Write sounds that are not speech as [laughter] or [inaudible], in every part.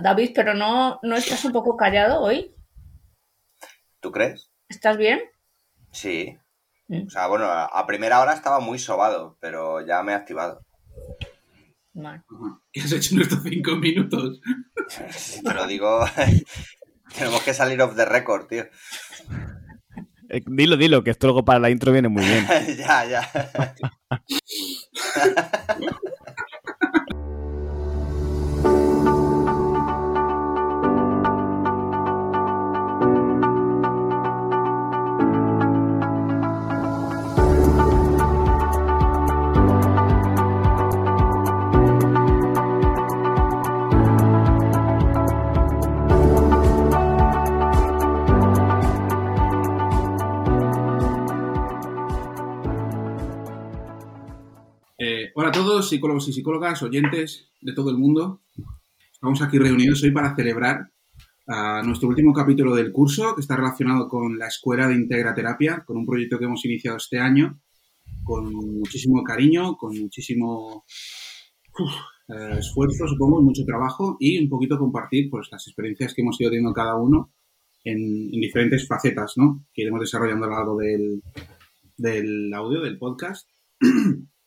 David, pero no, no estás un poco callado hoy. ¿Tú crees? ¿Estás bien? Sí. Mm. O sea, bueno, a primera hora estaba muy sobado, pero ya me he activado. ¿Qué has hecho en estos cinco minutos? te lo digo. [laughs] Tenemos que salir off the record, tío. Eh, dilo, dilo, que esto luego para la intro viene muy bien. [laughs] ya, ya. [laughs] Hola a todos, psicólogos y psicólogas, oyentes de todo el mundo. Estamos aquí reunidos hoy para celebrar ah, nuestro último capítulo del curso, que está relacionado con la Escuela de Integraterapia, con un proyecto que hemos iniciado este año, con muchísimo cariño, con muchísimo eh, esfuerzo, supongo, mucho trabajo y un poquito compartir pues, las experiencias que hemos ido teniendo cada uno en, diferentes facetas, ¿no? Que iremos desarrollando a lo largo del, del audio, del podcast. [clears throat]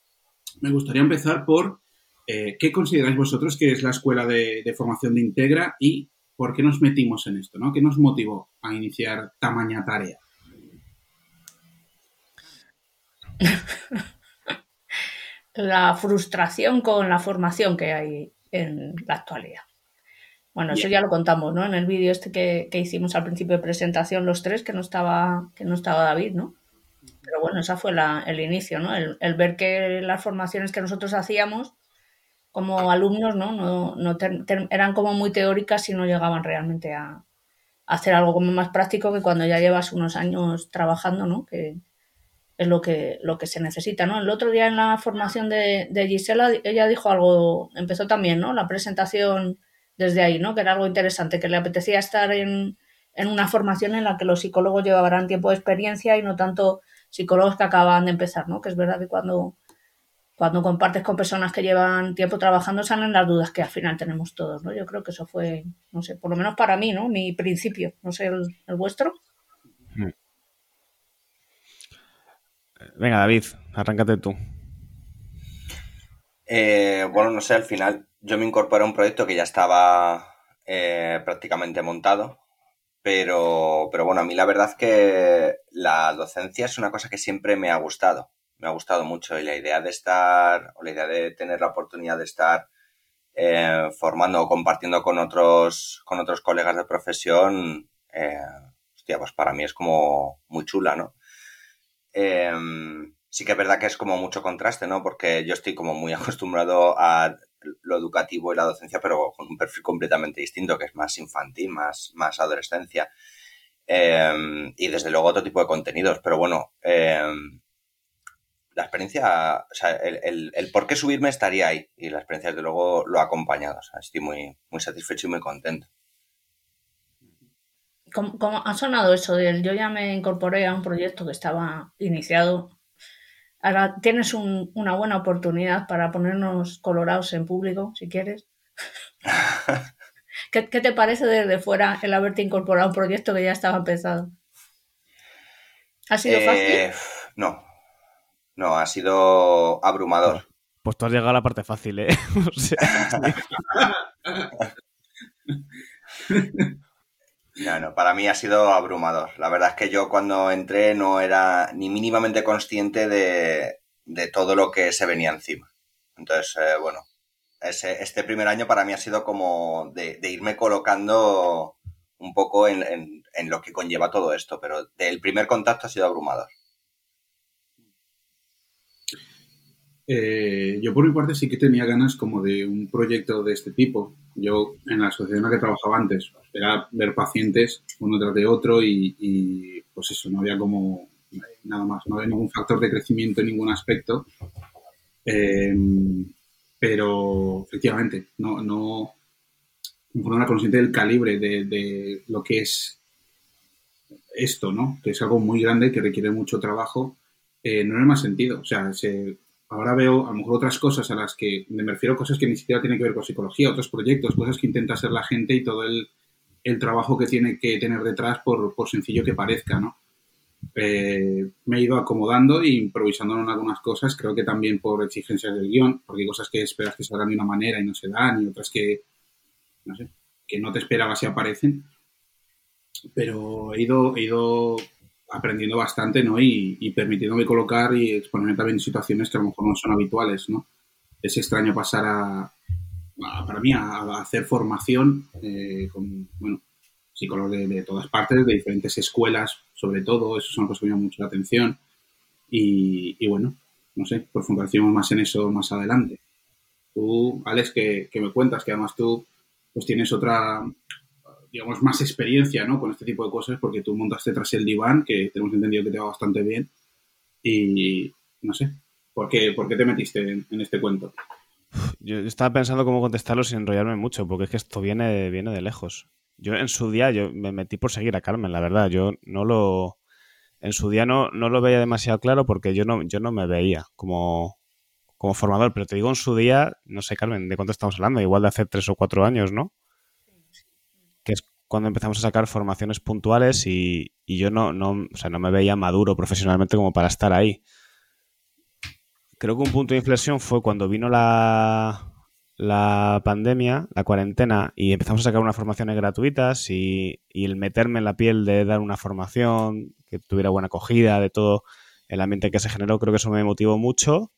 me gustaría empezar por eh, qué consideráis vosotros que es la escuela de, formación de Integra y por qué nos metimos en esto, ¿no? ¿Qué nos motivó a iniciar tamaña tarea? [laughs] la frustración con la formación que hay en la actualidad. Bueno, eso ya lo contamos, ¿no? En el vídeo este que, que, hicimos al principio de presentación los tres, que no estaba, que no estaba David, ¿no? Pero bueno, esa fue el inicio, ¿no? El, ver que las formaciones que nosotros hacíamos como alumnos, ¿no? no, no eran como muy teóricas y no llegaban realmente a, hacer algo como más práctico que cuando ya llevas unos años trabajando, ¿no? Que es lo que, lo que se necesita, ¿no? El otro día en la formación de, de Gisela, ella dijo algo, empezó también, ¿no? La presentación desde ahí, ¿no? Que era algo interesante, que le apetecía estar en, en una formación en la que los psicólogos llevaran tiempo de experiencia y no tanto psicólogos que acaban de empezar, ¿no? Que es verdad que cuando, cuando compartes con personas que llevan tiempo trabajando salen las dudas que al final tenemos todos, ¿no? Yo creo que eso fue, no sé, por lo menos para mí, ¿no? Mi principio, no sé, el, vuestro. Hmm. Venga, David, arráncate tú. Eh, bueno, no sé, al final yo me incorporé a un proyecto que ya estaba eh, prácticamente montado, pero, pero bueno, a mí la verdad que la docencia es una cosa que siempre me ha gustado. Me ha gustado mucho y la idea de estar, o la idea de tener la oportunidad de estar eh, formando o compartiendo con otros, con otros colegas de profesión, eh, hostia, pues para mí es como muy chula, ¿no? Eh, sí que es verdad que es como mucho contraste, ¿no? Porque yo estoy como muy [laughs] acostumbrado a lo educativo y la docencia, pero con un perfil completamente distinto, que es más infantil, más, más adolescencia. Em, y desde luego otro tipo de contenidos. Pero bueno, em, la experiencia, o sea, el, el, por qué subirme estaría ahí. Y la experiencia, desde luego, lo ha acompañado. Estoy muy, muy satisfecho y muy contento. ¿Cómo, ¿Cómo, ha sonado eso de yo ya me incorporé a un proyecto que estaba iniciado Ahora tienes una buena oportunidad para ponernos colorados en público, si quieres. [laughs] ¿Qué, te parece desde fuera el haberte incorporado a un proyecto que ya estaba empezado? ¿Ha sido eh, fácil? No, no, ha sido abrumador. Pues tú has llegado a la parte fácil, ¿eh? [laughs] o sea, [laughs] No, no, para mí ha sido abrumador. La verdad es que yo cuando entré no era ni mínimamente consciente de, todo lo que se venía encima. Entonces, eh, bueno, este primer año para mí ha sido como de, irme colocando un poco en, lo que conlleva todo esto, pero el primer contacto ha sido abrumador. Eh, yo por mi parte sí que tenía ganas como de un proyecto de este tipo. Yo en la asociación en la que trabajaba antes era ver pacientes uno tras de otro y, pues eso, no había como nada más, no había ningún factor de crecimiento en ningún aspecto. Eh, pero efectivamente, no, no, no era consciente del calibre de, lo que es esto, ¿no? Que es algo muy grande que requiere mucho trabajo. Eh, no era más sentido. O sea, se, ahora veo a lo mejor otras cosas a las que me refiero cosas que ni siquiera tienen que ver con psicología, otros proyectos, cosas que intenta hacer la gente y todo el, el trabajo que tiene que tener detrás por, por sencillo que parezca, ¿no? Eh, me he ido acomodando e improvisando en algunas cosas, creo que también por exigencias del guion, porque hay cosas que esperas que salgan de una manera y no se dan, y otras que, no sé, que no te esperabas y aparecen. Pero he ido, he ido aprendiendo bastante, ¿no? Y, y, permitiéndome colocar y exponerme también en situaciones que a lo mejor no son habituales, ¿no? Es extraño pasar a, para mí, a, hacer formación eh, con, bueno, psicólogos de, todas partes, de diferentes escuelas, sobre todo, eso son cosas que me llaman mucho la atención. Y, bueno, no sé, profundizaremos más en eso más adelante. Tú, Alex, que, que me cuentas que además tú pues tienes otra, digamos, más experiencia ¿no? con este tipo de cosas porque tú montaste tras el diván, que tenemos entendido que te va bastante bien. Y no sé, ¿por qué, por qué te metiste en, este cuento? Yo estaba pensando cómo contestarlo sin enrollarme mucho, porque es que esto viene, viene de lejos. Yo en su día yo me metí por seguir a Carmen, la verdad. Yo no lo. En su día no, no lo veía demasiado claro porque yo no, yo no me veía como, como formador, pero te digo en su día, no sé, Carmen, ¿de cuánto estamos hablando? Igual de hace tres o cuatro años, ¿no? Cuando empezamos a sacar formaciones puntuales y, y yo no, no, o sea, no me veía maduro profesionalmente como para estar ahí. Creo que un punto de inflexión fue cuando vino la, la pandemia, la cuarentena, y empezamos a sacar unas formaciones gratuitas y, y, el meterme en la piel de dar una formación que tuviera buena acogida, de todo el ambiente que se generó, creo que eso me motivó mucho.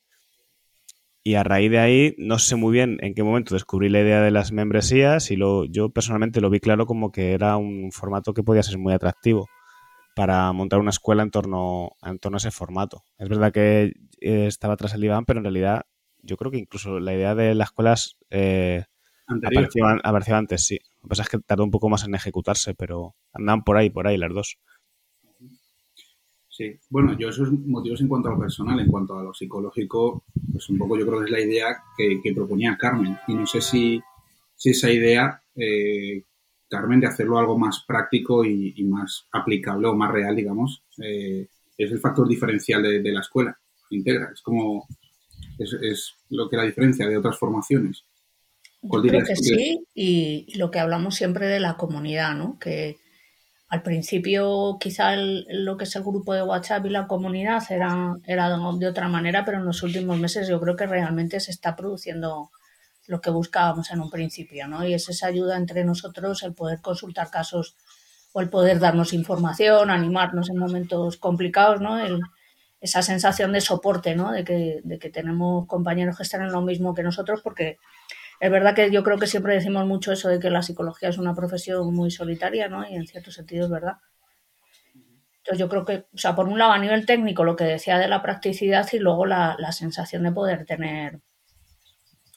Y a raíz de ahí, no sé muy bien en qué momento descubrí la idea de las membresías y lo, yo personalmente lo vi claro como que era un formato que podía ser muy atractivo para montar una escuela en torno, en torno a ese formato. Es verdad que estaba tras el Iván, pero en realidad yo creo que incluso la idea de las escuelas eh, apareció, apareció, antes, sí. Lo que pasa es que tardó un poco más en ejecutarse, pero andan por ahí, por ahí las dos. Sí, bueno, yo esos motivos en cuanto a lo personal, en cuanto a lo psicológico, pues un poco yo creo que es la idea que, que proponía Carmen. Y no sé si, si esa idea, eh, Carmen, de hacerlo algo más práctico y, y, más aplicable o más real, digamos, eh, es el factor diferencial de, de la escuela integra. Es como, es, es, lo que la diferencia de otras formaciones. Yo creo que sí, y, y, lo que hablamos siempre de la comunidad, ¿no? Que al principio quizá el, lo que es el grupo de WhatsApp y la comunidad era, era de otra manera, pero en los últimos meses yo creo que realmente se está produciendo lo que buscábamos en un principio, ¿no? Y es esa ayuda entre nosotros, el poder consultar casos o el poder darnos información, animarnos en momentos complicados, ¿no? El, esa sensación de soporte, ¿no? De que, de que tenemos compañeros que están en lo mismo que nosotros, porque es verdad que yo creo que siempre decimos mucho eso de que la psicología es una profesión muy solitaria, ¿no? Y en cierto sentido es verdad. Entonces yo creo que, o sea, por un lado a nivel técnico lo que decía de la practicidad y luego la, sensación de poder tener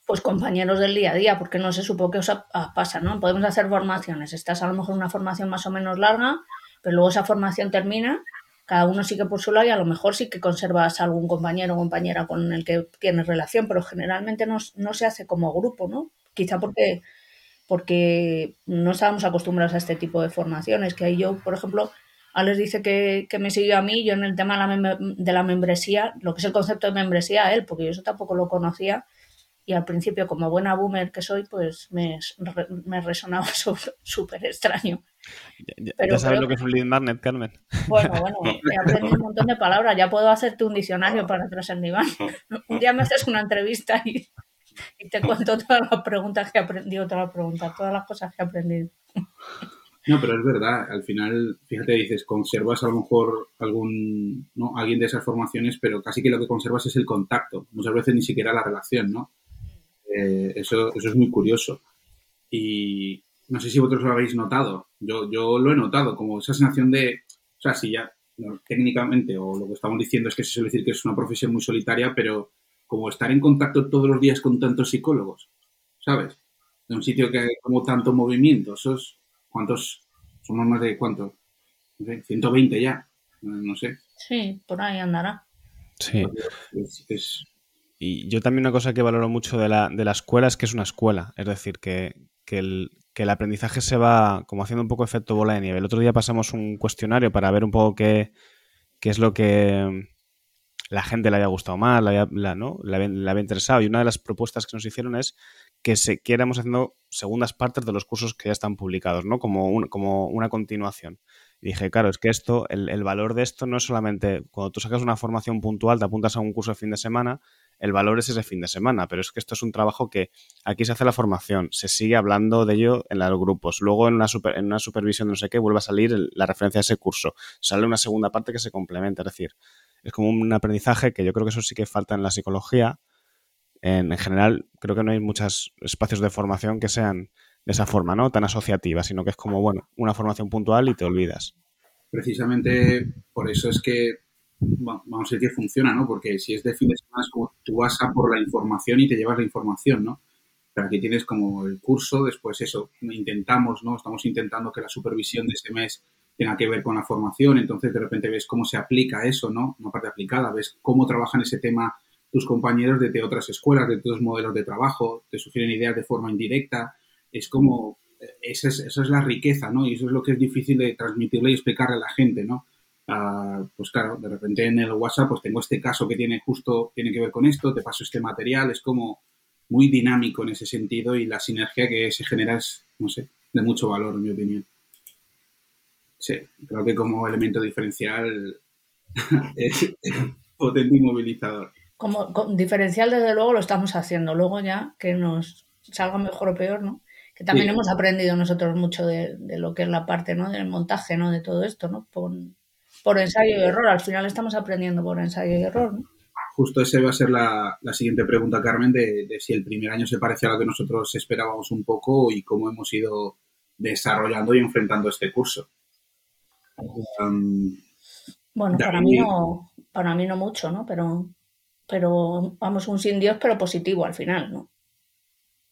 pues compañeros del día a día, porque no se supo qué os pasa, ¿no? Podemos hacer formaciones, estás a lo mejor en una formación más o menos larga, pero luego esa formación termina, cada uno sigue por su lado y a lo mejor sí que conservas algún compañero o compañera con el que tienes relación, pero generalmente no, no se hace como grupo, ¿no? Quizá porque, porque no estábamos acostumbrados a este tipo de formaciones, que ahí yo, por ejemplo, Alex dice que, que me siguió a mí, yo en el tema de la, de la membresía, lo que es el concepto de membresía a él, porque yo eso tampoco lo conocía, y al principio, como buena boomer que soy, pues me, me resonaba [laughs] súper extraño. Ya, Pero ya sabes lo que es un lead magnet, Carmen. Bueno, [laughs] bueno, he aprendido un montón de palabras. Ya puedo hacerte un diccionario para atrás en diván. [laughs] Un día me haces una entrevista y, y te cuento todas las preguntas que he aprendido, todas las preguntas, todas las cosas que he aprendido. No, pero es verdad, al final, fíjate, dices, conservas a lo mejor algún, ¿no? Alguien de esas formaciones, pero casi que lo que conservas es el contacto, muchas veces ni siquiera la relación, ¿no? Eh, eso, eso es muy curioso. Y no sé si vosotros lo habéis notado, yo, yo lo he notado, como esa sensación de, o sea, si ya no, técnicamente, o lo que estamos diciendo es que se suele decir que es una profesión muy solitaria, pero como estar en contacto todos los días con tantos psicólogos, ¿sabes? En un sitio que hay como tanto movimiento, esos, ¿cuántos? Somos más de cuánto? 120 ya, no sé. Sí, por ahí andará. Sí. Es, es, y yo también una cosa que valoro mucho de la, de la escuela es que es una escuela, es decir, que, que, el, que el aprendizaje se va como haciendo un poco efecto bola de nieve. El otro día pasamos un cuestionario para ver un poco qué, qué es lo que la gente le haya gustado más, le había, ¿no? le había, interesado. Y una de las propuestas que nos hicieron es que se quieramos haciendo segundas partes de los cursos que ya están publicados, ¿no? Como, como una continuación. Y dije, claro, es que esto, el, el, valor de esto no es solamente cuando tú sacas una formación puntual, te apuntas a un curso de fin de semana, el valor es ese fin de semana, pero es que esto es un trabajo que aquí se hace la formación, se sigue hablando de ello en los grupos, luego en una, supervisión no sé qué vuelve a salir la referencia a ese curso, sale una segunda parte que se complementa, es decir, es como un aprendizaje que yo creo que eso sí que falta en la psicología. En, en general, creo que no hay muchos espacios de formación que sean de esa forma, ¿no? Tan asociativa, sino que es como, bueno, una formación puntual y te olvidas. Precisamente por eso es que vamos a decir funciona, ¿no? Porque si es de fin de semana es como tú vas a por la información y te llevas la información, ¿no? Pero aquí tienes como el curso, después eso, intentamos, ¿no? Estamos intentando que la supervisión de ese mes tenga que ver con la formación, entonces de repente ves cómo se aplica eso, ¿no? Una parte aplicada, ves cómo trabajan ese tema tus compañeros de otras escuelas, de otros modelos de trabajo, te sugieren ideas de forma indirecta, es como, esa es, es la riqueza, ¿no? Y eso es lo que es difícil de transmitirle y explicarle a la gente, ¿no? Pues claro, de repente en el WhatsApp pues tengo este caso que tiene justo, tiene que ver con esto, te paso este material, es como muy dinámico en ese sentido y la sinergia que se genera es, no sé, de mucho valor en mi opinión. Sí, creo que como elemento diferencial [laughs] es potente y movilizador. Como, diferencial, desde luego, lo estamos haciendo. Luego ya que nos salga mejor o peor, ¿no? Que también hemos aprendido nosotros mucho de, lo que es la parte, ¿no? Del montaje, ¿no? De todo esto, ¿no? Por ensayo y error. Al final estamos aprendiendo por ensayo y error, ¿no? Justo esa va a ser la, siguiente pregunta, Carmen, de, si el primer año se parece a lo que nosotros esperábamos un poco y cómo hemos ido desarrollando y enfrentando este curso. bueno, para mí, no, para mí no mucho, ¿no? Pero, pero vamos, un sin Dios, pero positivo al final, ¿no?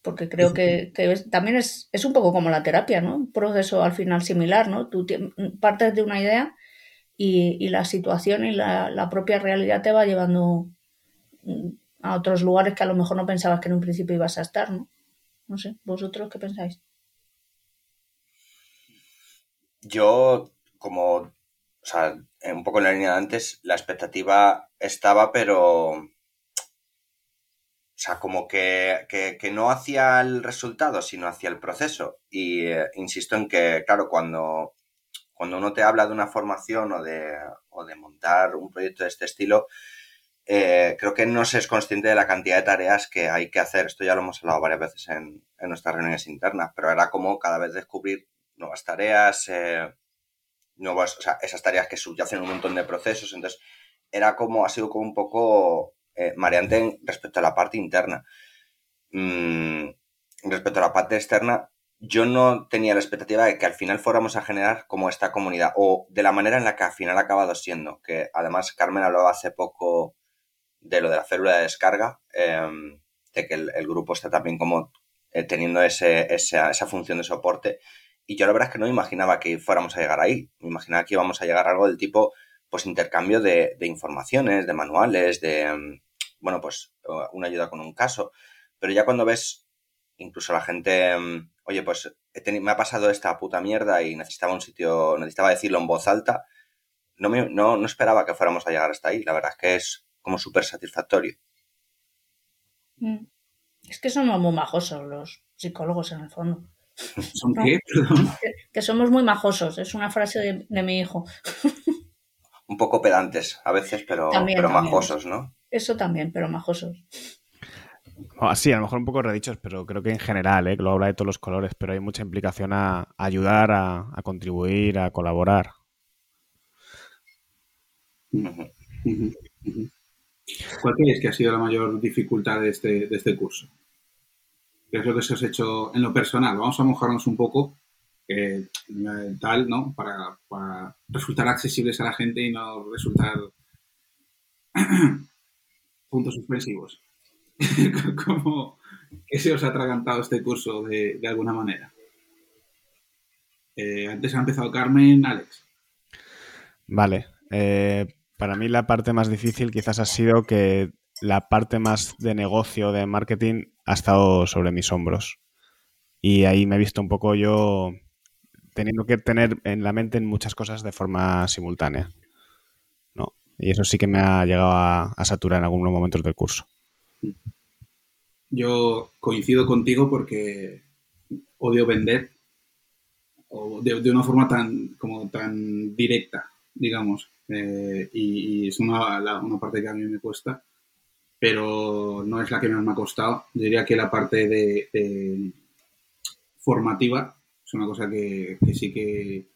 Porque creo que, también es, es, un poco como la terapia, ¿no? Un proceso al final similar, ¿no? Tú partes de una idea y, la situación y la, propia realidad te va llevando mm, a otros lugares que a lo mejor no pensabas que en un principio ibas a estar, ¿no? No sé, ¿vosotros qué pensáis? Yo, como, o sea, un poco en la línea de antes, la expectativa estaba, pero, o sea, como que, no hacía el resultado, sino hacia el proceso. Y eh, insisto en que, claro, cuando cuando uno te habla de una formación o de, o de montar un proyecto de este estilo, eh, creo que no se es consciente de la cantidad de tareas que hay que hacer. Esto ya lo hemos hablado varias veces en, nuestras reuniones internas, pero era como cada vez descubrir nuevas tareas, eh, nuevas, o sea, esas tareas que subyacen un montón de procesos. Entonces, era como, ha sido como un poco eh, mareante respecto a la parte interna. Mm, respecto a la parte externa, yo no tenía la expectativa de que al final fuéramos a generar como esta comunidad o de la manera en la que al final ha acabado siendo, que además Carmen hablaba hace poco de lo de la célula de descarga, em, de que el, grupo está también como eh, teniendo ese, esa, esa, función de soporte. Y yo la verdad es que no imaginaba que fuéramos a llegar ahí, me imaginaba que íbamos a llegar a algo del tipo pues intercambio de, de informaciones, de manuales, de, em, bueno, pues una ayuda con un caso, pero ya cuando ves incluso la gente em, oye, pues me ha pasado esta puta mierda y necesitaba un sitio, necesitaba decirlo en voz alta, no, me, no, no esperaba que fuéramos a llegar hasta ahí. La verdad es que es como súper satisfactorio. Mm. Es que somos muy majosos los psicólogos en el fondo. [laughs] ¿Son qué? Que, somos muy majosos, es una frase de, mi hijo. Un poco pedantes a veces, pero, pero majosos, ¿no? Eso también, pero majosos. Sí, a lo mejor un poco redichos, pero creo que en general, ¿eh? lo habla de todos los colores, pero hay mucha implicación a, ayudar, a, contribuir, a colaborar. ¿Cuál crees que ha sido la mayor dificultad de este, de este curso? ¿Qué es lo que se os ha hecho en lo personal? Vamos a mojarnos un poco, eh, tal, ¿no? Para resultar accesibles a la gente y no resultar [clears throat] puntos suspensivos. [laughs] ¿Cómo, ¿Qué se os ha atragantado este curso de, alguna manera? Eh, antes ha empezado Carmen, Alex. Vale. Eh, para mí la parte más difícil quizás ha sido que la parte más de negocio, de marketing, ha estado sobre mis hombros. Y ahí me he visto un poco yo teniendo que tener en la mente muchas cosas de forma simultánea. ¿no? Y eso sí que me ha llegado a, saturar en algunos momentos del curso. Yo coincido contigo porque odio vender de, una forma tan como tan directa, digamos. Eh, y, es una, parte que a mí me cuesta, pero no es la que más me ha costado. diría que la parte de, formativa es una cosa que, sí que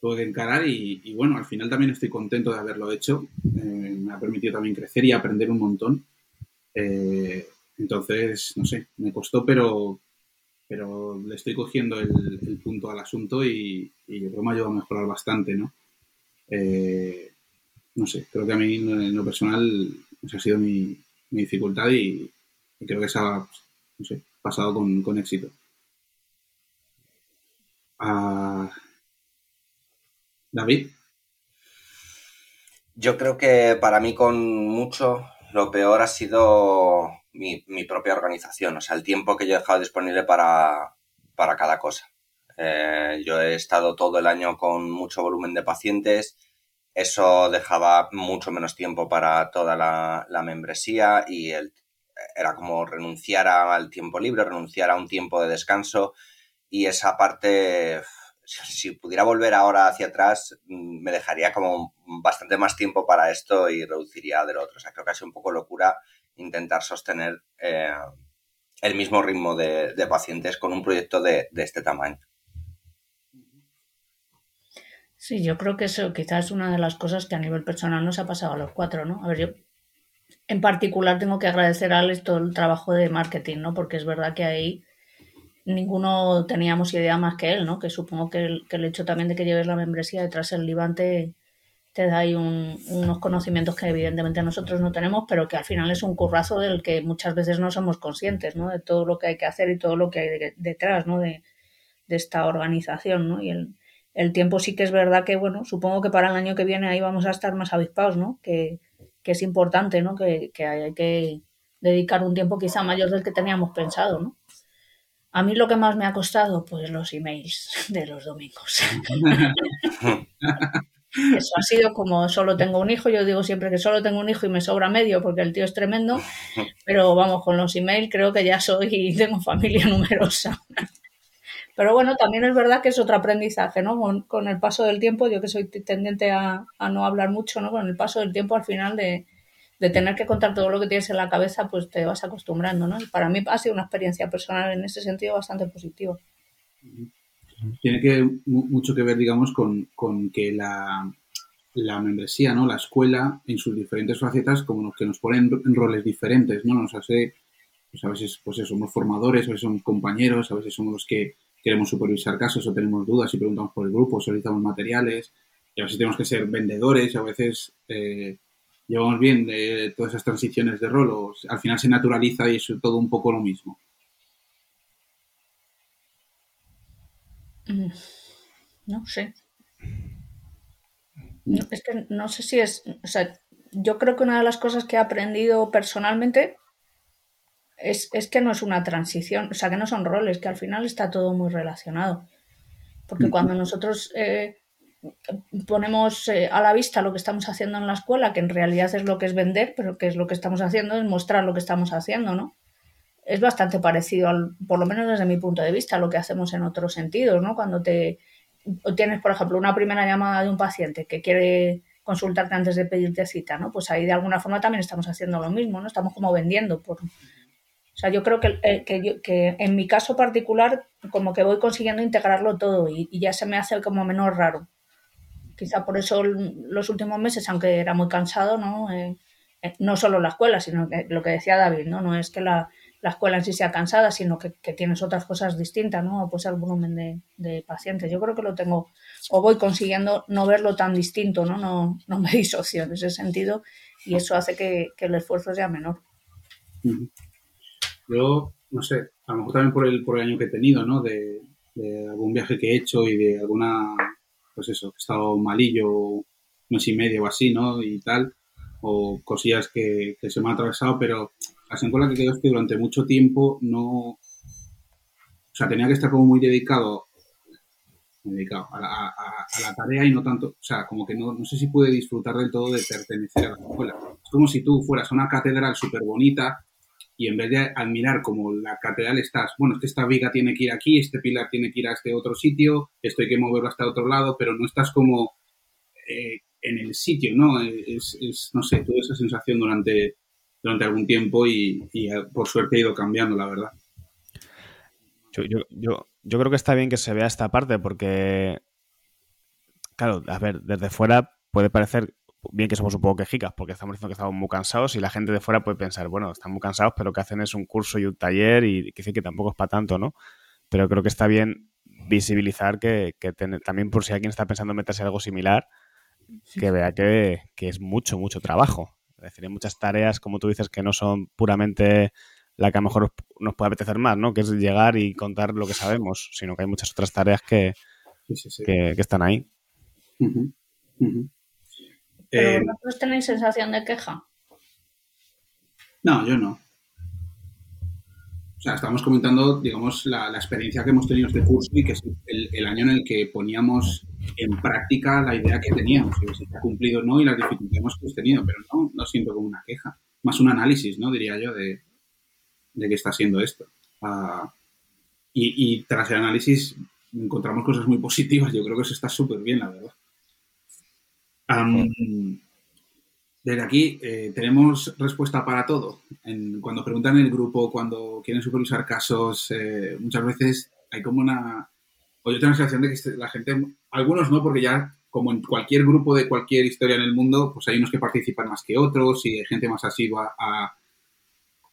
puedo encarar y, bueno, al final también estoy contento de haberlo hecho. Eh, me ha permitido también crecer y aprender un montón. Eh, entonces, no sé, me costó, pero, pero le estoy cogiendo el, punto al asunto y, yo creo que me ha ayudado a mejorar bastante, ¿no? Eh, no sé, creo que a mí en lo personal esa ha sido mi, dificultad y, creo que se ha pasado con, éxito. Ah, David. Yo creo que para mí con mucho lo peor ha sido mi, propia organización, o sea, el tiempo que yo he dejado disponible para, cada cosa. Eh, yo he estado todo el año con mucho volumen de pacientes, eso dejaba mucho menos tiempo para toda la, membresía y era como renunciar al tiempo libre, renunciar a un tiempo de descanso y esa parte, si pudiera volver ahora hacia atrás, me dejaría como bastante más tiempo para esto y reduciría del otro. O sea, creo que ha sido un poco locura intentar sostener eh, el mismo ritmo de, pacientes con un proyecto de este tamaño. Sí, yo creo que eso quizás es una de las cosas que a nivel personal nos ha pasado a los cuatro, ¿no? A ver, yo en particular tengo que agradecer a Alex todo el trabajo de marketing, ¿no? Porque es verdad que ahí ninguno teníamos idea más que él, ¿no? Que supongo que el, hecho también de que lleves la membresía detrás del Libante te da ahí unos conocimientos que evidentemente nosotros no tenemos, pero que al final es un currazo del que muchas veces no somos conscientes, ¿no? De todo lo que hay que hacer y todo lo que hay detrás, ¿no? De, de esta organización, ¿no? Y el, el tiempo sí que es verdad que, bueno, supongo que para el año que viene ahí vamos a estar más avispados, ¿no? Que, es importante, ¿no? Que, hay que dedicar un tiempo quizá mayor del que teníamos pensado, ¿no? A mí lo que más me ha costado, pues los emails de los domingos. [laughs] Eso ha sido como solo tengo un hijo, yo digo siempre que solo tengo un hijo y me sobra medio porque el tío es tremendo, pero vamos, con los emails creo que ya soy y tengo familia [laughs] numerosa. Pero bueno, también es verdad que es otro aprendizaje, ¿no? Con, el paso del tiempo, yo que soy tendiente a, no hablar mucho, ¿no? Con el paso del tiempo, al final de, tener que contar todo lo que tienes en la cabeza, pues te vas acostumbrando, ¿no? Para mí ha sido una experiencia personal en ese sentido bastante positiva. Tiene que mucho que ver, digamos, con, que la, membresía, ¿no? La escuela, en sus diferentes facetas, como que nos ponen en roles diferentes, ¿no? Nos hace, pues a veces, pues somos formadores, a veces somos compañeros, a veces somos los que queremos supervisar casos o tenemos dudas y preguntamos por el grupo, solicitamos materiales, y a veces tenemos que ser vendedores, y a veces eh, llevamos bien de todas esas transiciones de rol, o al final se naturaliza y es todo un poco lo mismo. Mm, no sé. es que no sé si es. O sea, yo creo que una de las cosas que he aprendido personalmente es, que no es una transición, o sea, que no son roles, que al final está todo muy relacionado. Porque cuando nosotros eh, ponemos eh, a la vista lo que estamos haciendo en la escuela, que en realidad es lo que es vender, pero que es lo que estamos haciendo, es mostrar lo que estamos haciendo, ¿no? Es bastante parecido, al, por lo menos desde mi punto de vista, a lo que hacemos en otros sentidos, ¿no? Cuando te tienes, por ejemplo, una primera llamada de un paciente que quiere consultarte antes de pedirte cita, ¿no? Pues ahí de alguna forma también estamos haciendo lo mismo, ¿no? Estamos como vendiendo por, o sea, yo creo que, eh, que, en mi caso particular, como que voy consiguiendo integrarlo todo y, ya se me hace como menos raro. Quizá por eso los últimos meses, aunque era muy cansado, ¿no? Eh, eh, no solo la escuela, sino que lo que decía David, ¿no? No es que la, escuela en sí sea cansada, sino que, tienes otras cosas distintas, ¿no? O pues el volumen de, pacientes. Yo creo que lo tengo, o voy consiguiendo no verlo tan distinto, ¿no? No, no me [laughs] disocio en ese sentido y eso hace que, el esfuerzo sea menor. Yo, no sé, a lo mejor también por el, por el año que he tenido, ¿no? De, algún viaje que he hecho y de alguna, pues eso, he estado malillo un mes y medio o así, ¿no? Y tal, o cosillas que, se me han atravesado, pero la con la que quedó es que durante mucho tiempo no, o sea, tenía que estar como muy dedicado me he dedicado a la, tarea y no tanto, o sea, como que no, no sé si puede disfrutar del todo de pertenecer a la escuela. Es como si tú fueras a una catedral súper bonita y en vez de admirar como la catedral estás, bueno, es que esta viga tiene que ir aquí, este pilar tiene que ir a este otro sitio, esto hay que moverlo hasta otro lado, pero no estás como eh, en el sitio, ¿no? Es, no sé, tuve esa sensación durante, durante algún tiempo y, y por suerte ha ido cambiando, la verdad. Yo, yo creo que está bien que se vea esta parte porque, claro, a ver, desde fuera puede parecer bien que somos un poco quejicas porque estamos diciendo que estamos muy cansados y la gente de fuera puede pensar, bueno, están muy cansados, pero que hacen es un curso y un taller y que que tampoco es para tanto, ¿no? Pero creo que está bien visibilizar que, también por si alguien está pensando en meterse algo similar, que vea que, que, es mucho, mucho trabajo. Es decir, hay muchas tareas, como tú dices, que no son puramente la que a lo mejor nos puede apetecer más, ¿no? Que es llegar y contar lo que sabemos, sino que hay muchas otras tareas que, que, están ahí. ¿Pero eh, vosotros tenéis sensación de queja? No, yo no. O sea, estamos comentando, digamos, la, experiencia que hemos tenido este curso y que es el, año en el que poníamos en práctica la idea que teníamos, y si se ha cumplido o no y las dificultades que hemos tenido, pero no, no siento como una queja. Más un análisis, ¿no? Diría yo, de, de qué está siendo esto. Ah, y, tras el análisis encontramos cosas muy positivas. Yo creo que eso está súper bien, la verdad. Desde aquí eh, tenemos respuesta para todo. cuando preguntan en el grupo, cuando quieren supervisar casos, eh, muchas veces hay como una... O yo tengo la sensación de que este, la gente, algunos no, porque ya como en cualquier grupo de cualquier historia en el mundo, pues hay unos que participan más que otros y hay gente más asidua a,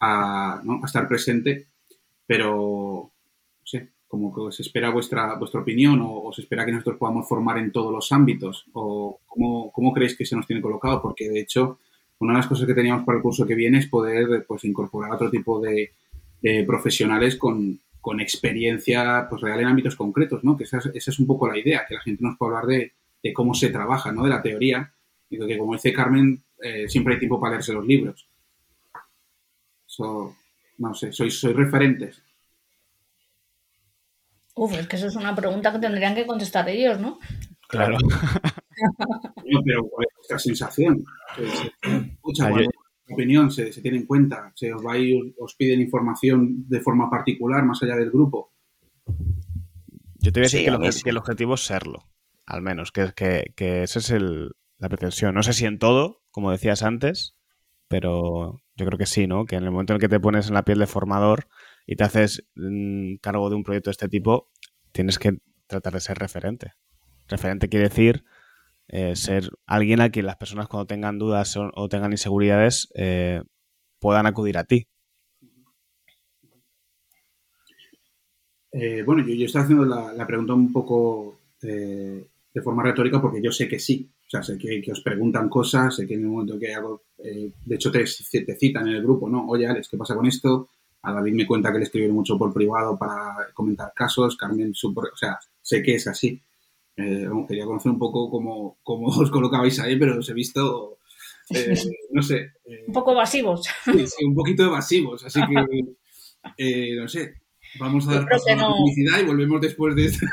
a, estar presente, pero no sé, como que se espera vuestra, vuestra opinión o, se espera que nosotros podamos formar en todos los ámbitos o cómo, cómo creéis que se nos tiene colocado, porque de hecho una de las cosas que teníamos para el curso que viene es poder pues, incorporar otro tipo de, profesionales con, con, experiencia pues, real en ámbitos concretos, ¿no? Que esa es, un poco la idea, que la gente nos pueda hablar de, de cómo se trabaja, ¿no? De la teoría. Y que, como dice Carmen, eh, siempre hay tiempo para leerse los libros no sé, sois, sois referentes. Uf, es que eso es una pregunta que tendrían que contestar ellos, ¿no? Claro. [laughs] pero ¿cuál es vuestra sensación? Escucha, opinión se, tiene en cuenta? ¿Se os, va os piden información de forma particular más allá del grupo? Yo te voy a decir que, el, objetivo es serlo, al menos, que, que, que esa es la pretensión. No sé si en todo, como decías antes, pero yo creo que sí, ¿no? Que en el momento en el que te pones en la piel de formador y te haces mm, cargo de un proyecto de este tipo, tienes que tratar de ser referente. Referente quiere decir eh, ser alguien a quien las personas cuando tengan dudas o, tengan inseguridades eh, puedan acudir a ti. Eh, bueno, yo, estoy haciendo la, pregunta un poco de forma retórica porque yo sé que sí. O sea, sé que, os preguntan cosas, sé que en el momento que hago, de hecho te, te, citan en el grupo, ¿no? Oye, Alex, ¿qué pasa con esto? A David me cuenta que le escribieron mucho por privado para comentar casos, Carmen, super, o sea, sé que es así. Eh, quería conocer un poco cómo, cómo, [laughs] os colocabais ahí, pero os he visto, eh, [laughs] no sé. un poco evasivos. [laughs] Sí, sí, un poquito evasivos, así que, no sé, vamos a dar paso a la publicidad y volvemos después de esto.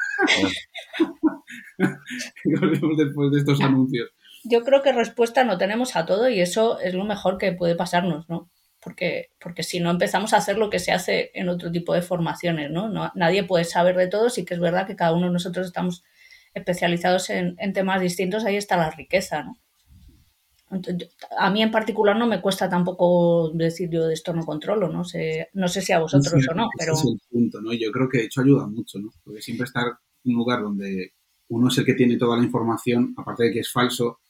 después de estos anuncios. Yo creo que respuesta no tenemos a todo y eso es lo mejor que puede pasarnos, ¿no? Porque, porque si no empezamos a hacer lo que se hace en otro tipo de formaciones, ¿no? nadie puede saber de todo, sí que es verdad que cada uno de nosotros estamos especializados en, temas distintos, ahí está la riqueza, ¿no? a mí en particular no me cuesta tampoco decir yo de esto no controlo, no sé, no sé si a vosotros o no, pero... es el punto, ¿no? Yo creo que de hecho ayuda mucho, ¿no? Porque siempre estar en un lugar donde uno es el que tiene toda la información, aparte de que es falso,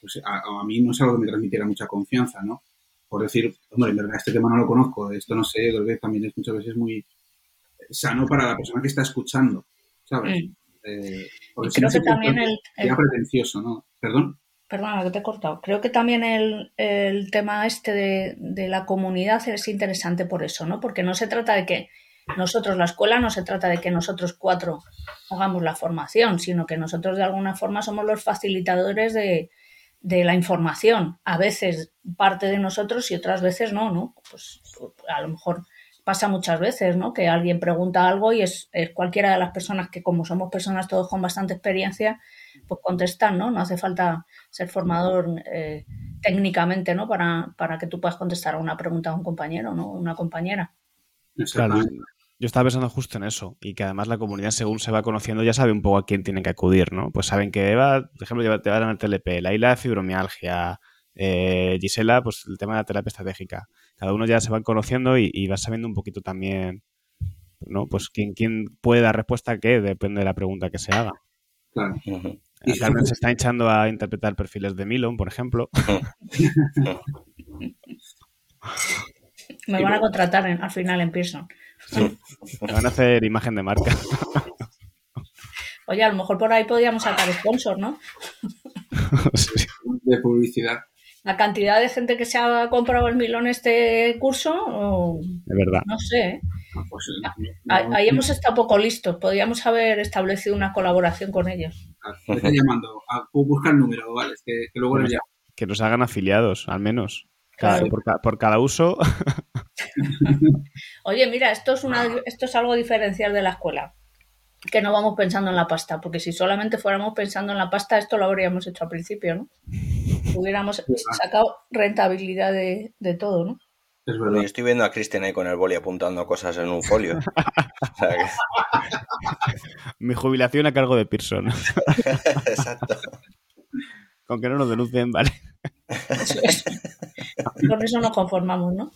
pues a, mí no es algo que me transmitiera mucha confianza, ¿no? Por decir, hombre, en verdad este tema no lo conozco, esto no sé, creo que también es muchas veces muy sano para la persona que está escuchando, ¿sabes? Mm. Eh, creo que también el, pretencioso, ¿no? ¿Perdón? Perdona, que te he cortado. Creo que también el, el tema este de, de, la comunidad es interesante por eso, ¿no? Porque no se trata de que nosotros, la escuela, no se trata de que nosotros cuatro hagamos la formación, sino que nosotros de alguna forma somos los facilitadores de, la información. A veces parte de nosotros y otras veces no, ¿no? Pues a lo mejor pasa muchas veces, ¿no? Que alguien pregunta algo y es, cualquiera de las personas que, como somos personas todos con bastante experiencia, pues contestan, ¿no? No hace falta ser formador eh, técnicamente, ¿no? Para, para que tú puedas contestar a una pregunta a un compañero, ¿no? Una compañera. Claro, yo estaba pensando justo en eso y que además la comunidad según se va conociendo ya sabe un poco a quién tiene que acudir, ¿no? Pues saben que Eva, por ejemplo, te va a dar el TLP, Laila fibromialgia, eh, Gisela, pues el tema de la terapia estratégica. Cada uno ya se va conociendo y, va sabiendo un poquito también, ¿no? Pues quién, quién puede dar respuesta a qué, depende de la pregunta que se haga. Claro. Y Carmen se está echando a interpretar perfiles de Milon, por ejemplo. [laughs] Me van a contratar al final en Pearson. Me van a hacer imagen de marca. [laughs] Oye, a lo mejor por ahí podríamos sacar sponsor, ¿no? [laughs] De publicidad la cantidad de gente que se ha comprado el milón este curso, de verdad. No sé. ¿eh? Ah, pues, ahí hemos estado poco listos. Podríamos haber establecido una colaboración con ellos. Me está llamando. A, buscar el número, ¿vale? Que, luego les llamo. Que nos hagan afiliados, al menos. por, cada uso. [laughs] [laughs] Oye, mira, esto es, una, esto es algo diferencial de la escuela que no vamos pensando en la pasta, porque si solamente fuéramos pensando en la pasta, esto lo habríamos hecho al principio, ¿no? Hubiéramos sacado rentabilidad de, todo, ¿no? Es verdad. Yo estoy viendo a Cristian ahí con el boli apuntando cosas en un folio. [laughs] Mi jubilación a cargo de Pearson. [laughs] Exacto. Con que no nos denuncien, vale. Con eso nos conformamos, ¿no?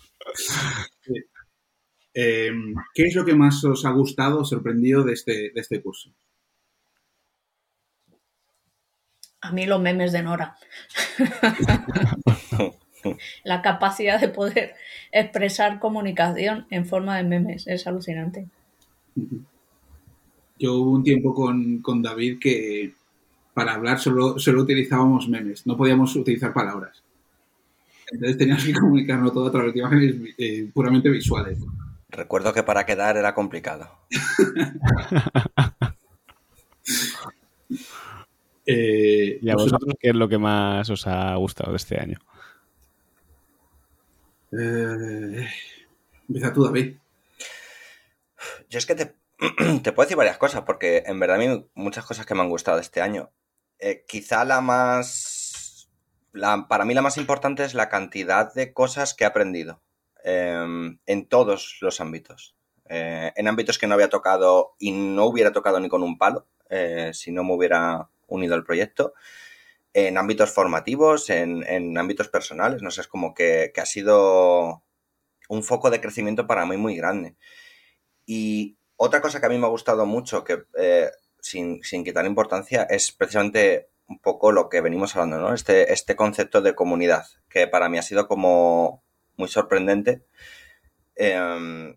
Em, ¿Qué es lo que más os ha gustado, sorprendido de este, de este curso? A mí los memes de Nora. [laughs] La capacidad de poder expresar comunicación en forma de memes es alucinante. Yo hubo un tiempo con, David que para hablar solo, solo utilizábamos memes, no podíamos utilizar palabras. Entonces teníamos que comunicarnos todo a través de imágenes eh, puramente visuales. Recuerdo que para quedar era complicado. [laughs] Eh, ¿Y a vosotros qué es lo que más os ha gustado de este año? Eh, empieza tú, David. Yo es que te, [clears throat] puedo decir varias cosas, porque en verdad a mí muchas cosas que me han gustado de este año. Eh, quizá la más... para mí la más importante es la cantidad de cosas que he aprendido. Em, en todos los ámbitos. Eh, en ámbitos que no había tocado y no hubiera tocado ni con un palo eh, si no me hubiera unido al proyecto. En ámbitos formativos, en, ámbitos personales, no sé, es como que, ha sido un foco de crecimiento para mí muy grande. Y otra cosa que a mí me ha gustado mucho, que sin, sin, quitar importancia, es precisamente un poco lo que venimos hablando, ¿no? Este, este concepto de comunidad, que para mí ha sido como muy sorprendente. Em,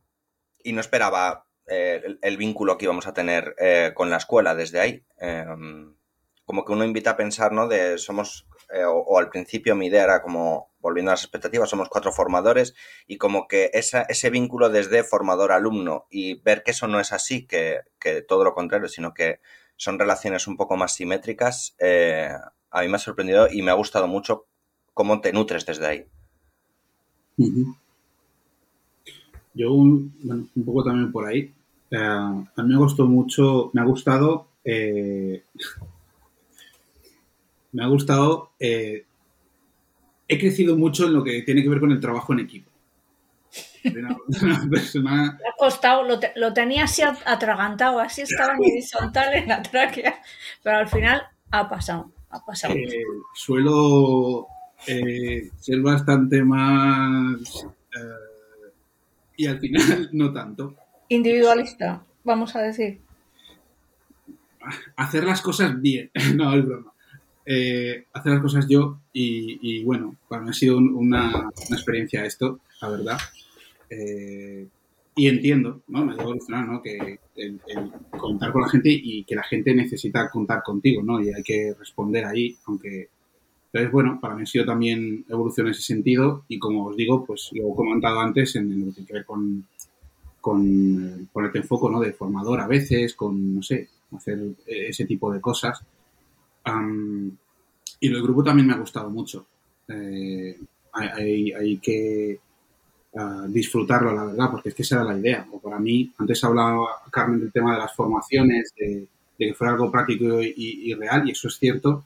y no esperaba eh, el, vínculo que íbamos a tener eh, con la escuela desde ahí. Em, como que uno invita a pensar, ¿no? De somos, eh, o, al principio mi idea era como, volviendo a las expectativas, somos cuatro formadores y como que ese vínculo desde formador-alumno y ver que eso no es así, que, todo lo contrario, sino que son relaciones un poco más simétricas, a mí me ha sorprendido y me ha gustado mucho cómo te nutres desde ahí. Yo, un, poco también por ahí. Eh, a mí me gustó mucho, me ha gustado, eh, me ha gustado, eh, he crecido mucho en lo que tiene que ver con el trabajo en equipo. Me [laughs] ha costado, lo, tenía así atragantado, así estaba en horizontal en la tráquea, pero al final ha pasado, ha pasado. suelo eh, ser bastante más eh, y al final [laughs] no tanto. Individualista, vamos a decir. Hacer las cosas bien, [laughs] no es broma. Eh, hacer las cosas yo y, bueno, para mí ha sido una, experiencia esto, la verdad. y entiendo, ¿no? Me debo ¿no? Que el, contar con la gente y que la gente necesita contar contigo, ¿no? Y hay que responder ahí, aunque entonces, bueno, para mí ha sido también evolución en ese sentido y como os digo, pues lo he comentado antes en lo que tiene que ver con, con ponerte en foco, ¿no? De formador a veces, con, no sé, hacer ese tipo de cosas. Y el grupo también me ha gustado mucho. Eh, hay, hay, que disfrutarlo, la verdad, porque es que esa era la idea. O para mí, antes hablaba Carmen del tema de las formaciones, de, que fuera algo práctico y, real, y eso es cierto,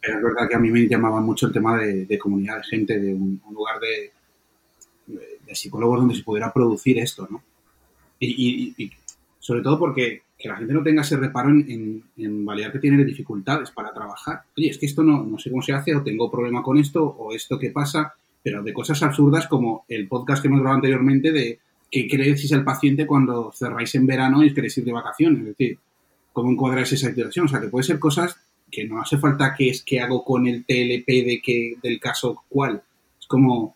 pero es verdad que a mí me llamaba mucho el tema de, comunidad de gente, de un, lugar de, de, psicólogos donde se pudiera producir esto, ¿no? Y, sobre todo porque que la gente no tenga ese reparo en, en, validar que tiene dificultades para trabajar. Oye, es que esto no, no sé cómo se hace, o tengo problema con esto, o esto que pasa, pero de cosas absurdas como el podcast que hemos grabado anteriormente de qué creéis el paciente cuando cerráis en verano y queréis ir de vacaciones. Es decir, cómo encuadráis esa situación. O sea, que puede ser cosas que no hace falta que es que hago con el TLP de que, del caso cual. Es como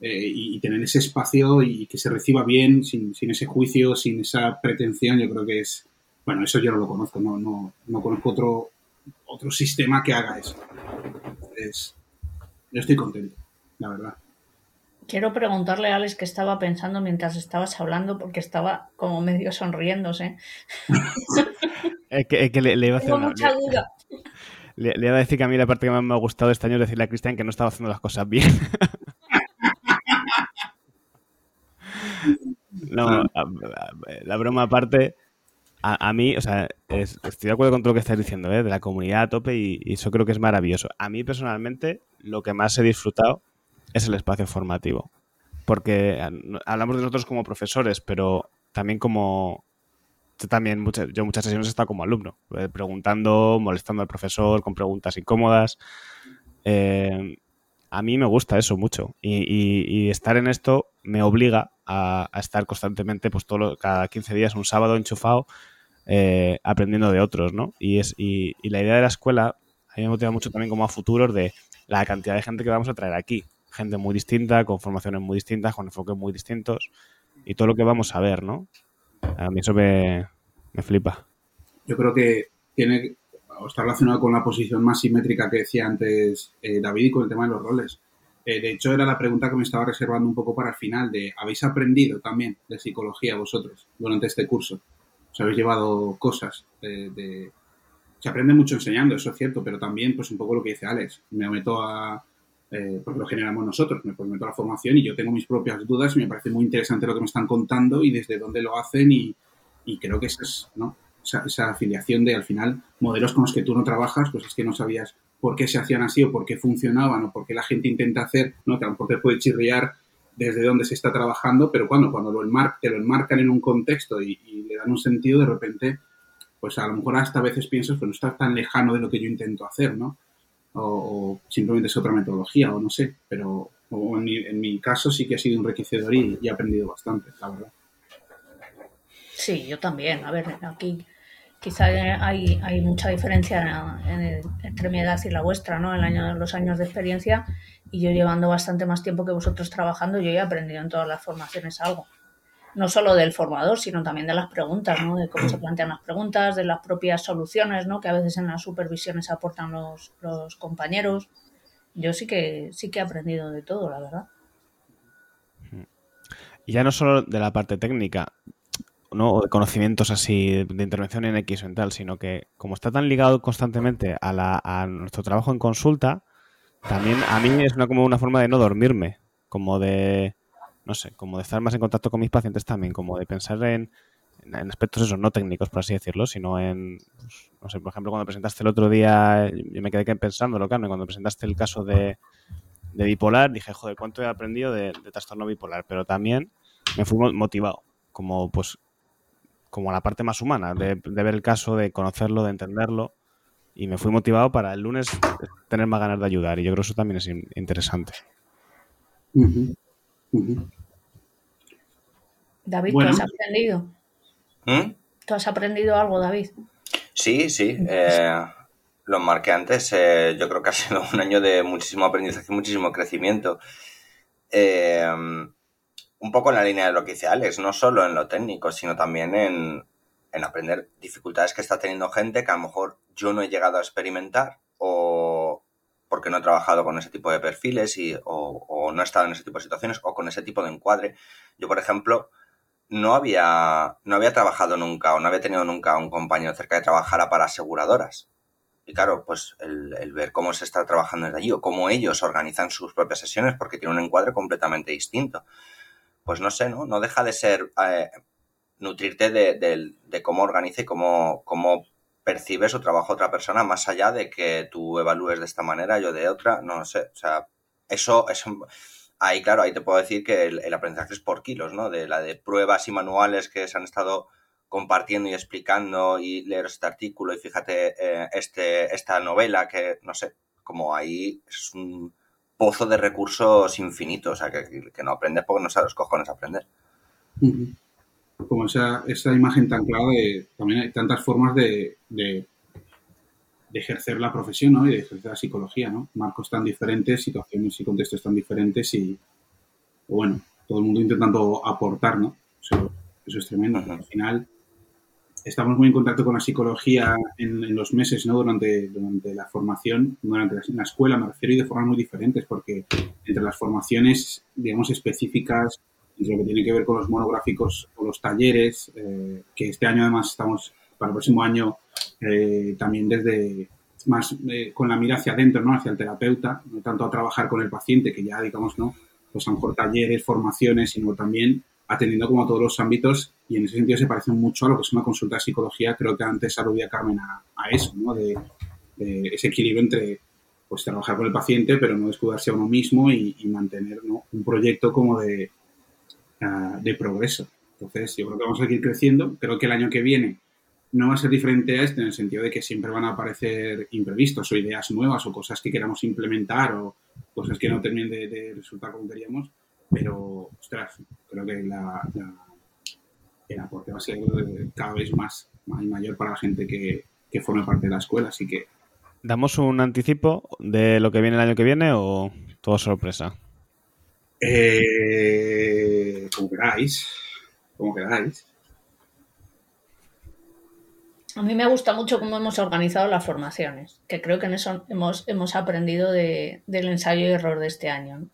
eh, y, tener ese espacio y que se reciba bien, sin, sin, ese juicio, sin esa pretensión, yo creo que es, bueno, eso yo no lo conozco, no, no, no conozco otro, otro sistema que haga eso. Es, yo estoy contento, la verdad. Quiero preguntarle a Alex qué estaba pensando mientras estabas hablando, porque estaba como medio sonriéndose. [laughs] es que, le, iba a hacer mucha duda. [laughs] Le, le, iba a decir que a mí la parte que más me ha gustado este año es decirle a Cristian que no estaba haciendo las cosas bien. [laughs] No, la broma aparte, a, mí, o sea, estoy de acuerdo con todo lo que estás diciendo, ¿eh? de la comunidad a tope y, eso creo que es maravilloso. A mí personalmente, lo que más he disfrutado es el espacio formativo. Porque hablamos de nosotros como profesores, pero también como. Yo también, muchas, yo muchas sesiones he estado como alumno, eh, preguntando, molestando al profesor con preguntas incómodas. Eh, a mí me gusta eso mucho y, estar en esto me obliga a, estar constantemente, pues todo, cada 15 días, un sábado enchufado, eh, aprendiendo de otros, ¿no? Y, es, y, la idea de la escuela a mí me motiva mucho también como a futuros de la cantidad de gente que vamos a traer aquí. Gente muy distinta, con formaciones muy distintas, con enfoques muy distintos y todo lo que vamos a ver, ¿no? A mí eso me, me flipa. Yo creo que tiene está relacionado con la posición más simétrica que decía antes eh, David y con el tema de los roles. Eh, de hecho, era la pregunta que me estaba reservando un poco para el final, de ¿habéis aprendido también de psicología vosotros durante este curso? ¿Os habéis llevado cosas de, Se aprende mucho enseñando, eso es cierto, pero también, pues un poco lo que dice Alex, me meto a... Eh, porque lo generamos nosotros, me meto a la formación y yo tengo mis propias dudas y me parece muy interesante lo que me están contando y desde dónde lo hacen y, creo que eso es, ¿no? esa, afiliación de al final modelos con los que tú no trabajas, pues es que no sabías por qué se hacían así o por qué funcionaban o por qué la gente intenta hacer, ¿no? Que a puede chirriar desde dónde se está trabajando, pero cuando, cuando lo te lo enmarcan en un contexto y, le dan un sentido, de repente, pues a lo mejor hasta a veces piensas, pues no está tan lejano de lo que yo intento hacer, ¿no? O, simplemente es otra metodología, o no sé, pero en, mi, en, mi, caso sí que ha sido enriquecedor y, y he aprendido bastante, la verdad. Sí, yo también. A ver, aquí quizá hay, hay mucha diferencia entre mi edad y la vuestra, ¿no? El año, los años de experiencia y yo llevando bastante más tiempo que vosotros trabajando, yo he aprendido en todas las formaciones algo. No solo del formador, sino también de las preguntas, ¿no? De cómo se plantean las preguntas, de las propias soluciones, ¿no? Que a veces en las supervisiones aportan los, los compañeros. Yo sí que, sí que he aprendido de todo, la verdad. Y ya no solo de la parte técnica, ¿no? de conocimientos así de intervención en X o en tal, sino que como está tan ligado constantemente a, la, a nuestro trabajo en consulta, también a mí es una, como una forma de no dormirme, como de, no sé, como de estar más en contacto con mis pacientes también, como de pensar en, en aspectos esos no técnicos, por así decirlo, sino en, pues, no sé, por ejemplo, cuando presentaste el otro día, yo me quedé pensando, lo Carmen, cuando presentaste el caso de, de bipolar, dije, joder, cuánto he aprendido de, de trastorno bipolar, pero también me fui motivado, como pues como la parte más humana de, ver el caso, de conocerlo, de entenderlo. Y me fui motivado para el lunes tener más ganas de ayudar. Y yo creo que eso también es interesante. David, ¿tú has aprendido? ¿Mm? ¿Tú has aprendido algo, David? Sí, sí. Eh, lo marqué antes. Eh, yo creo que ha sido un año de muchísimo aprendizaje, muchísimo crecimiento. Eh, un poco en la línea de lo que dice Alex, no solo en lo técnico, sino también en, aprender dificultades que está teniendo gente que a lo mejor yo no he llegado a experimentar o porque no he trabajado con ese tipo de perfiles y, o, no he estado en ese tipo de situaciones o con ese tipo de encuadre. Yo, por ejemplo, no había, no había trabajado nunca o no había tenido nunca un compañero cerca de trabajar para aseguradoras. Y claro, pues el, el, ver cómo se está trabajando desde allí o cómo ellos organizan sus propias sesiones porque tiene un encuadre completamente distinto pues no sé, ¿no? No deja de ser eh, nutrirte de, cómo organiza y cómo, cómo percibe su trabajo otra persona, más allá de que tú evalúes de esta manera, yo de otra, no sé, o sea, eso, es ahí claro, ahí te puedo decir que el, aprendizaje es por kilos, ¿no? De la de pruebas y manuales que se han estado compartiendo y explicando y leer este artículo y fíjate eh, este, esta novela que, no sé, como ahí es un pozo de recursos infinitos, o sea, que, que no aprendes porque no sabes los cojones aprender. Como esa, esa imagen tan clara de, también hay tantas formas de, de, ejercer la profesión, ¿no? Y de ejercer la psicología, ¿no? Marcos tan diferentes, situaciones y contextos tan diferentes y, bueno, todo el mundo intentando aportar, ¿no? Eso, eso es tremendo. Al final, estamos muy en contacto con la psicología en, los meses, ¿no? Durante, durante la formación, durante la, escuela, me refiero, y de formas muy diferentes, porque entre las formaciones, digamos, específicas, entre lo que tiene que ver con los monográficos o los talleres, eh, que este año además estamos, para el próximo año, eh, también desde más eh, con la mira hacia adentro, ¿no? Hacia el terapeuta, no tanto a trabajar con el paciente, que ya, digamos, ¿no? Pues a lo mejor talleres, formaciones, sino también atendiendo como a todos los ámbitos y en ese sentido se parece mucho a lo que es una consulta de psicología. Creo que antes aludía Carmen a, eso, ¿no? De, ese equilibrio entre pues trabajar con el paciente pero no descuidarse a uno mismo y, mantener un proyecto como de, ah, de progreso. Entonces yo creo que vamos a seguir creciendo. Creo que el año que viene no va a ser diferente a este en el sentido de que siempre van a aparecer imprevistos o ideas nuevas o cosas que queramos implementar o cosas que no terminen de resultar como queríamos pero, ostras, creo que la, el aporte va a ser cada vez más, mayor para la gente que, que forma parte de la escuela, así que... ¿Damos un anticipo de lo que viene el año que viene o todo sorpresa? Eh, como queráis, como queráis. A mí me gusta mucho cómo hemos organizado las formaciones, que creo que en eso hemos, hemos aprendido del ensayo y error de este año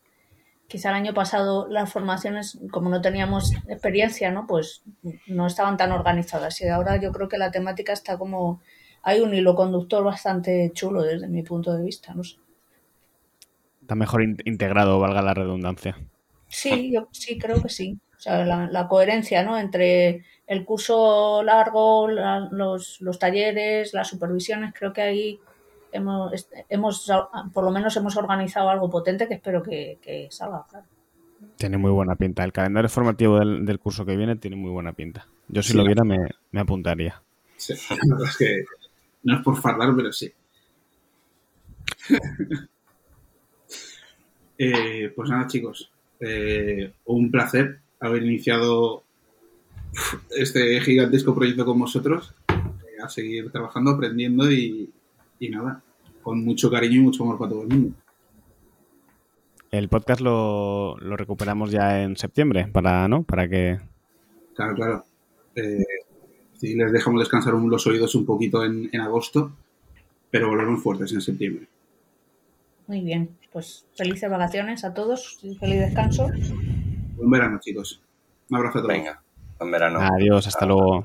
quizá el año pasado las formaciones, como no teníamos experiencia, ¿no? Pues no estaban tan organizadas. Y ahora yo creo que la temática está como. Hay un hilo conductor bastante chulo desde mi punto de vista, no sé. Está mejor integrado, valga la redundancia. Sí, yo sí creo que sí. O sea, la, coherencia, ¿no? Entre el curso largo, los, los talleres, las supervisiones, creo que ahí hemos, hemos, por lo menos hemos organizado algo potente que espero que, salga, claro. Tiene muy buena pinta. El calendario formativo del, curso que viene tiene muy buena pinta. Yo si lo viera me, apuntaría. Sí, [laughs] es que no es por fardar, pero sí. [laughs] Eh, pues nada, chicos. Eh, un placer haber iniciado [laughs] este gigantesco proyecto con vosotros. Eh, a seguir trabajando, aprendiendo y, y nada, con mucho cariño y mucho amor para todo el mundo. El podcast lo, recuperamos ya en septiembre, para, ¿no? Para que... Claro, claro. Eh, les dejamos descansar los oídos un poquito en, agosto, pero volvemos fuertes en septiembre. Muy bien, pues felices vacaciones a todos y feliz descanso. Buen verano, chicos. Un abrazo a todos. Venga, buen verano. Adiós, hasta luego.